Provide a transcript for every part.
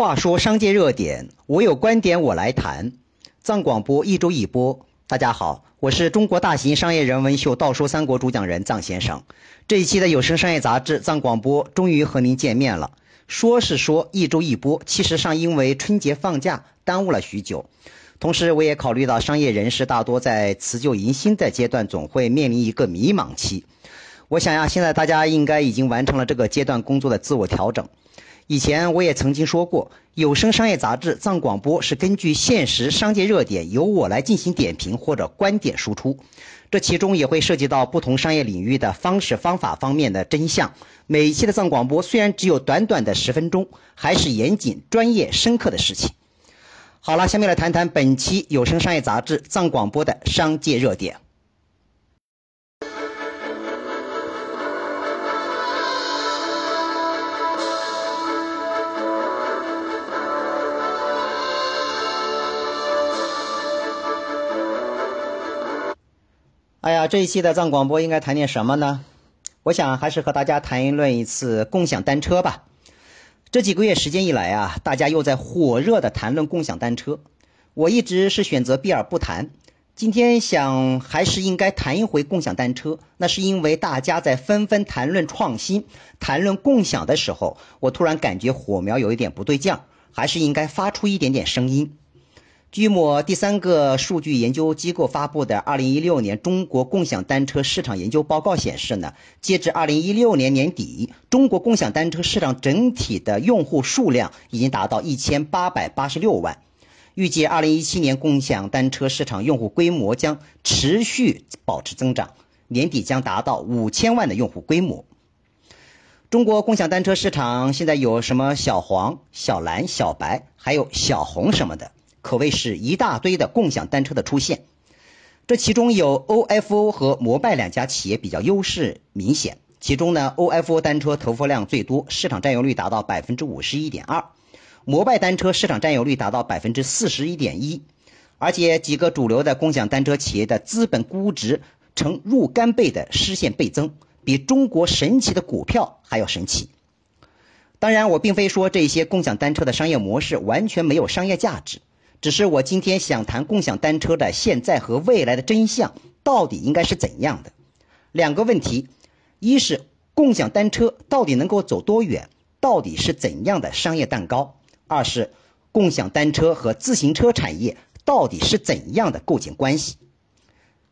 话说商界热点，我有观点我来谈。藏广播一周一播，大家好，我是中国大型商业人文秀《道说三国》主讲人藏先生。这一期的有声商业杂志藏广播终于和您见面了。说是说一周一播，其实上因为春节放假耽误了许久。同时，我也考虑到商业人士大多在辞旧迎新的阶段，总会面临一个迷茫期。我想呀，现在大家应该已经完成了这个阶段工作的自我调整。以前我也曾经说过，有声商业杂志藏广播是根据现实商界热点由我来进行点评或者观点输出，这其中也会涉及到不同商业领域的方式方法方面的真相。每一期的藏广播虽然只有短短的十分钟，还是严谨、专业、深刻的事情。好了，下面来谈谈本期有声商业杂志藏广播的商界热点。哎呀，这一期的藏广播应该谈点什么呢？我想还是和大家谈一论一次共享单车吧。这几个月时间以来啊，大家又在火热的谈论共享单车。我一直是选择避而不谈。今天想还是应该谈一回共享单车，那是因为大家在纷纷谈论创新、谈论共享的时候，我突然感觉火苗有一点不对劲，还是应该发出一点点声音。据某第三个数据研究机构发布的《二零一六年中国共享单车市场研究报告》显示呢，截至二零一六年年底，中国共享单车市场整体的用户数量已经达到一千八百八十六万。预计二零一七年共享单车市场用户规模将持续保持增长，年底将达到五千万的用户规模。中国共享单车市场现在有什么小黄、小蓝、小白，还有小红什么的。可谓是一大堆的共享单车的出现，这其中有 OFO 和摩拜两家企业比较优势明显。其中呢，OFO 单车投放量最多，市场占有率达到百分之五十一点二；摩拜单车市场占有率达到百分之四十一点一。而且几个主流的共享单车企业的资本估值呈若干倍的实现倍增，比中国神奇的股票还要神奇。当然，我并非说这些共享单车的商业模式完全没有商业价值。只是我今天想谈共享单车的现在和未来的真相到底应该是怎样的？两个问题：一是共享单车到底能够走多远，到底是怎样的商业蛋糕；二是共享单车和自行车产业到底是怎样的构建关系。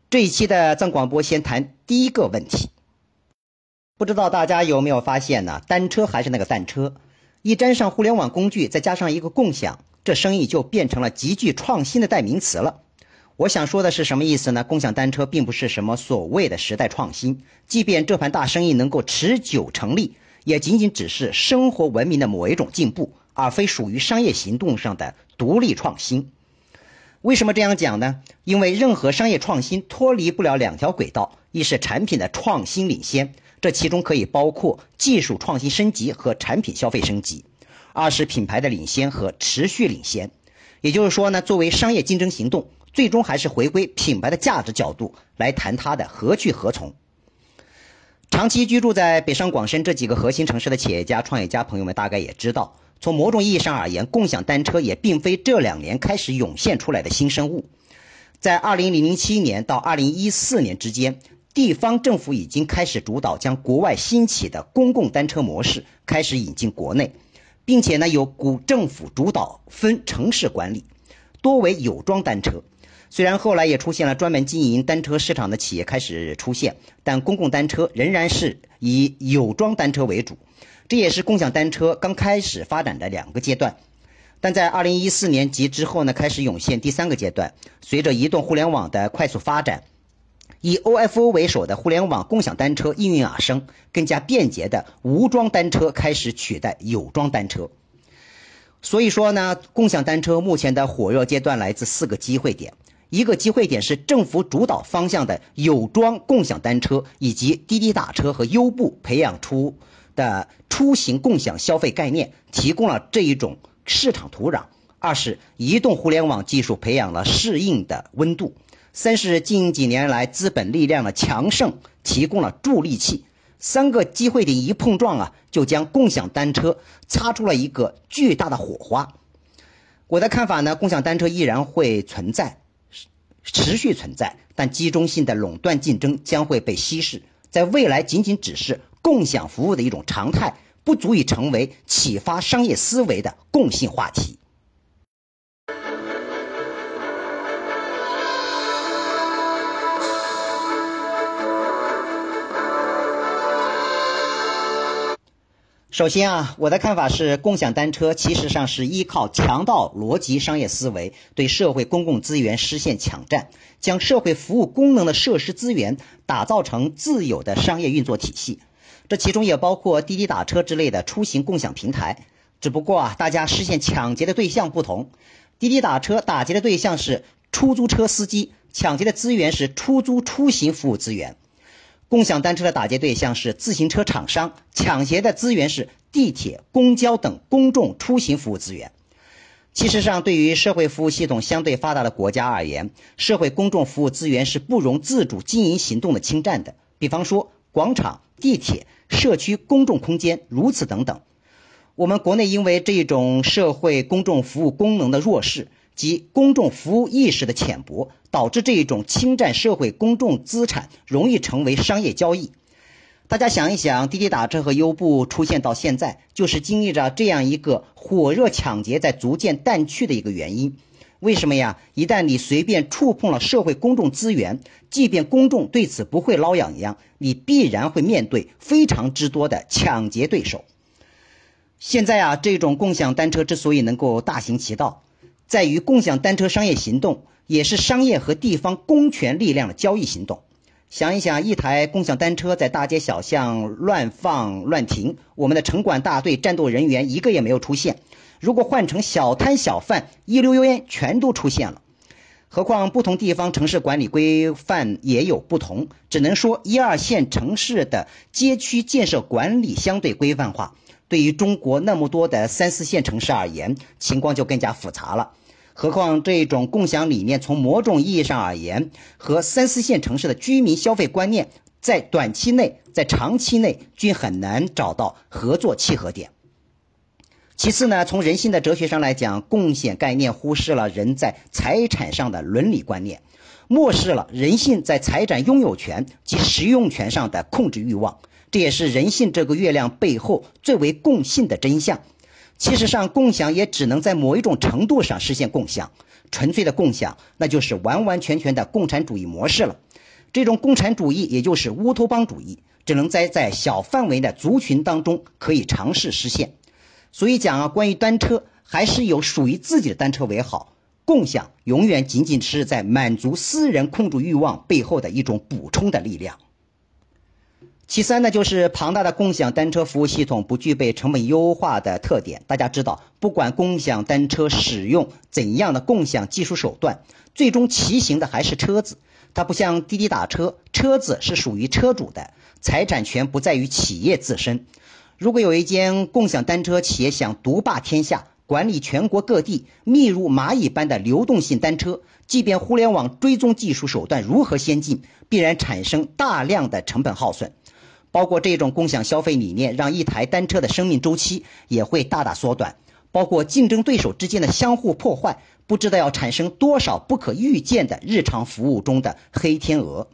这一期的藏广播先谈第一个问题。不知道大家有没有发现呢？单车还是那个单车，一沾上互联网工具，再加上一个共享。这生意就变成了极具创新的代名词了。我想说的是什么意思呢？共享单车并不是什么所谓的时代创新，即便这盘大生意能够持久成立，也仅仅只是生活文明的某一种进步，而非属于商业行动上的独立创新。为什么这样讲呢？因为任何商业创新脱离不了两条轨道：一是产品的创新领先，这其中可以包括技术创新升级和产品消费升级。二是品牌的领先和持续领先，也就是说呢，作为商业竞争行动，最终还是回归品牌的价值角度来谈它的何去何从。长期居住在北上广深这几个核心城市的企业家、创业家朋友们大概也知道，从某种意义上而言，共享单车也并非这两年开始涌现出来的新生物。在二零零七年到二零一四年之间，地方政府已经开始主导将国外兴起的公共单车模式开始引进国内。并且呢，由古政府主导分城市管理，多为有桩单车。虽然后来也出现了专门经营单车市场的企业开始出现，但公共单车仍然是以有桩单车为主。这也是共享单车刚开始发展的两个阶段。但在二零一四年及之后呢，开始涌现第三个阶段。随着移动互联网的快速发展。以 OFO 为首的互联网共享单车应运而生，更加便捷的无桩单车开始取代有桩单车。所以说呢，共享单车目前的火热阶段来自四个机会点：一个机会点是政府主导方向的有桩共享单车，以及滴滴打车和优步培养出的出行共享消费概念，提供了这一种市场土壤；二是移动互联网技术培养了适应的温度。三是近几年来资本力量的强盛提供了助力器，三个机会点一碰撞啊，就将共享单车擦出了一个巨大的火花。我的看法呢，共享单车依然会存在，持续存在，但集中性的垄断竞争将会被稀释，在未来仅仅只是共享服务的一种常态，不足以成为启发商业思维的共性话题。首先啊，我的看法是，共享单车其实上是依靠强盗逻辑商业思维，对社会公共资源实现抢占，将社会服务功能的设施资源打造成自有的商业运作体系。这其中也包括滴滴打车之类的出行共享平台。只不过啊，大家实现抢劫的对象不同，滴滴打车打劫的对象是出租车司机，抢劫的资源是出租出行服务资源。共享单车的打劫对象是自行车厂商，抢劫的资源是地铁、公交等公众出行服务资源。其实上，对于社会服务系统相对发达的国家而言，社会公众服务资源是不容自主经营行动的侵占的。比方说，广场、地铁、社区公众空间，如此等等。我们国内因为这一种社会公众服务功能的弱势。及公众服务意识的浅薄，导致这一种侵占社会公众资产容易成为商业交易。大家想一想，滴滴打车和优步出现到现在，就是经历着这样一个火热抢劫在逐渐淡去的一个原因。为什么呀？一旦你随便触碰了社会公众资源，即便公众对此不会挠痒痒，你必然会面对非常之多的抢劫对手。现在啊，这种共享单车之所以能够大行其道，在于共享单车商业行动也是商业和地方公权力量的交易行动。想一想，一台共享单车在大街小巷乱放乱停，我们的城管大队战斗人员一个也没有出现。如果换成小摊小贩，一溜烟全都出现了。何况不同地方城市管理规范也有不同，只能说一二线城市的街区建设管理相对规范化。对于中国那么多的三四线城市而言，情况就更加复杂了。何况这种共享理念，从某种意义上而言，和三四线城市的居民消费观念，在短期内、在长期内均很难找到合作契合点。其次呢，从人性的哲学上来讲，共享概念忽视了人在财产上的伦理观念，漠视了人性在财产拥有权及使用权上的控制欲望。这也是人性这个月亮背后最为共性的真相。其实上，共享也只能在某一种程度上实现共享。纯粹的共享，那就是完完全全的共产主义模式了。这种共产主义，也就是乌托邦主义，只能在在小范围的族群当中可以尝试实现。所以讲啊，关于单车，还是有属于自己的单车为好。共享永远仅仅是在满足私人控制欲望背后的一种补充的力量。其三呢，就是庞大的共享单车服务系统不具备成本优化的特点。大家知道，不管共享单车使用怎样的共享技术手段，最终骑行的还是车子。它不像滴滴打车，车子是属于车主的，财产权不在于企业自身。如果有一间共享单车企业想独霸天下，管理全国各地密如蚂蚁般的流动性单车，即便互联网追踪技术手段如何先进，必然产生大量的成本耗损。包括这种共享消费理念，让一台单车的生命周期也会大大缩短。包括竞争对手之间的相互破坏，不知道要产生多少不可预见的日常服务中的黑天鹅。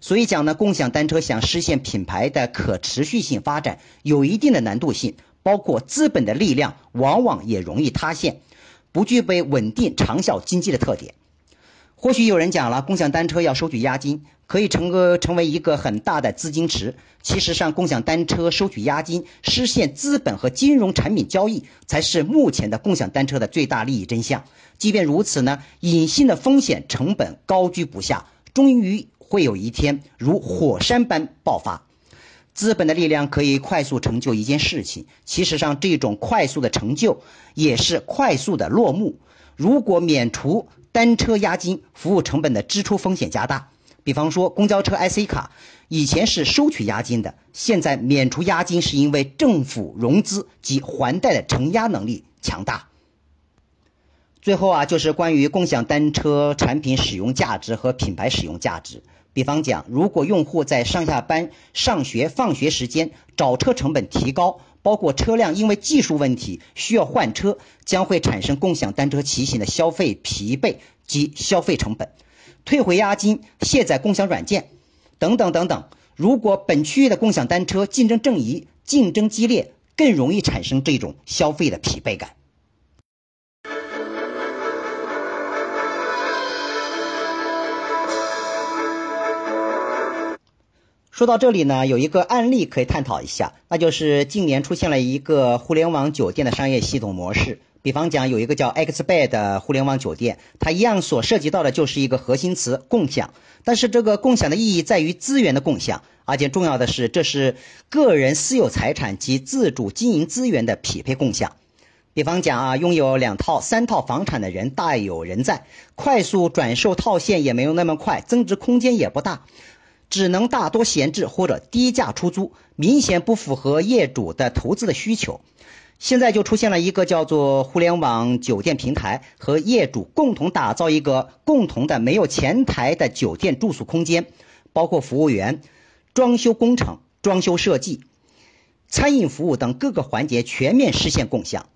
所以讲呢，共享单车想实现品牌的可持续性发展，有一定的难度性。包括资本的力量，往往也容易塌陷，不具备稳定长效经济的特点。或许有人讲了，共享单车要收取押金，可以成个成为一个很大的资金池。其实上，共享单车收取押金，实现资本和金融产品交易，才是目前的共享单车的最大利益真相。即便如此呢，隐性的风险成本高居不下，终于会有一天如火山般爆发。资本的力量可以快速成就一件事情，其实上这种快速的成就也是快速的落幕。如果免除单车押金，服务成本的支出风险加大。比方说，公交车 IC 卡以前是收取押金的，现在免除押金是因为政府融资及还贷的承压能力强大。最后啊，就是关于共享单车产品使用价值和品牌使用价值。比方讲，如果用户在上下班、上学、放学时间找车成本提高，包括车辆因为技术问题需要换车，将会产生共享单车骑行的消费疲惫及消费成本。退回押金、卸载共享软件等等等等。如果本区域的共享单车竞争正义、竞争激烈，更容易产生这种消费的疲惫感。说到这里呢，有一个案例可以探讨一下，那就是近年出现了一个互联网酒店的商业系统模式。比方讲，有一个叫 Xbed 的互联网酒店，它一样所涉及到的就是一个核心词共享。但是这个共享的意义在于资源的共享，而且重要的是，这是个人私有财产及自主经营资源的匹配共享。比方讲啊，拥有两套、三套房产的人大有人在，快速转售套现也没有那么快，增值空间也不大。只能大多闲置或者低价出租，明显不符合业主的投资的需求。现在就出现了一个叫做互联网酒店平台，和业主共同打造一个共同的没有前台的酒店住宿空间，包括服务员、装修工程、装修设计、餐饮服务等各个环节全面实现共享。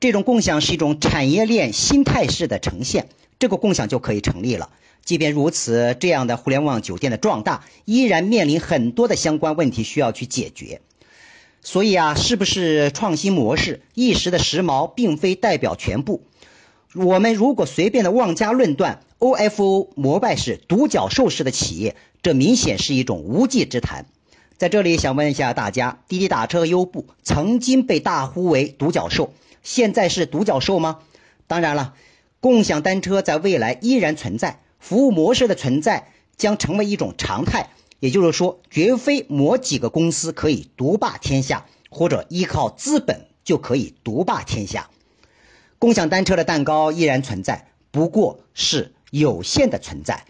这种共享是一种产业链新态势的呈现，这个共享就可以成立了。即便如此，这样的互联网酒店的壮大依然面临很多的相关问题需要去解决。所以啊，是不是创新模式一时的时髦，并非代表全部。我们如果随便的妄加论断，OFO 摩拜是独角兽式的企业，这明显是一种无稽之谈。在这里想问一下大家，滴滴打车、优步曾经被大呼为独角兽，现在是独角兽吗？当然了，共享单车在未来依然存在。服务模式的存在将成为一种常态，也就是说，绝非某几个公司可以独霸天下，或者依靠资本就可以独霸天下。共享单车的蛋糕依然存在，不过是有限的存在。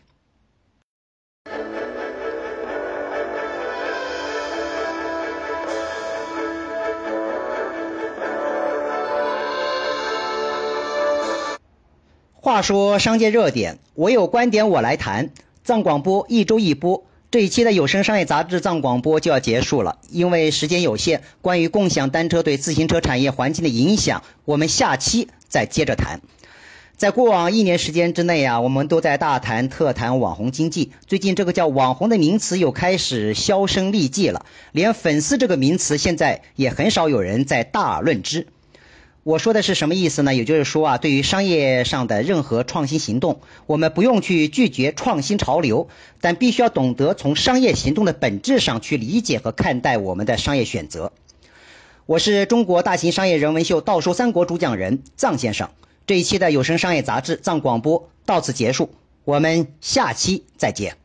话说商界热点，我有观点我来谈。藏广播一周一播，这一期的有声商业杂志藏广播就要结束了，因为时间有限。关于共享单车对自行车产业环境的影响，我们下期再接着谈。在过往一年时间之内啊，我们都在大谈特谈网红经济。最近这个叫网红的名词又开始销声匿迹了，连粉丝这个名词现在也很少有人在大论之。我说的是什么意思呢？也就是说啊，对于商业上的任何创新行动，我们不用去拒绝创新潮流，但必须要懂得从商业行动的本质上去理解和看待我们的商业选择。我是中国大型商业人文秀《道说三国》主讲人藏先生。这一期的有声商业杂志藏广播到此结束，我们下期再见。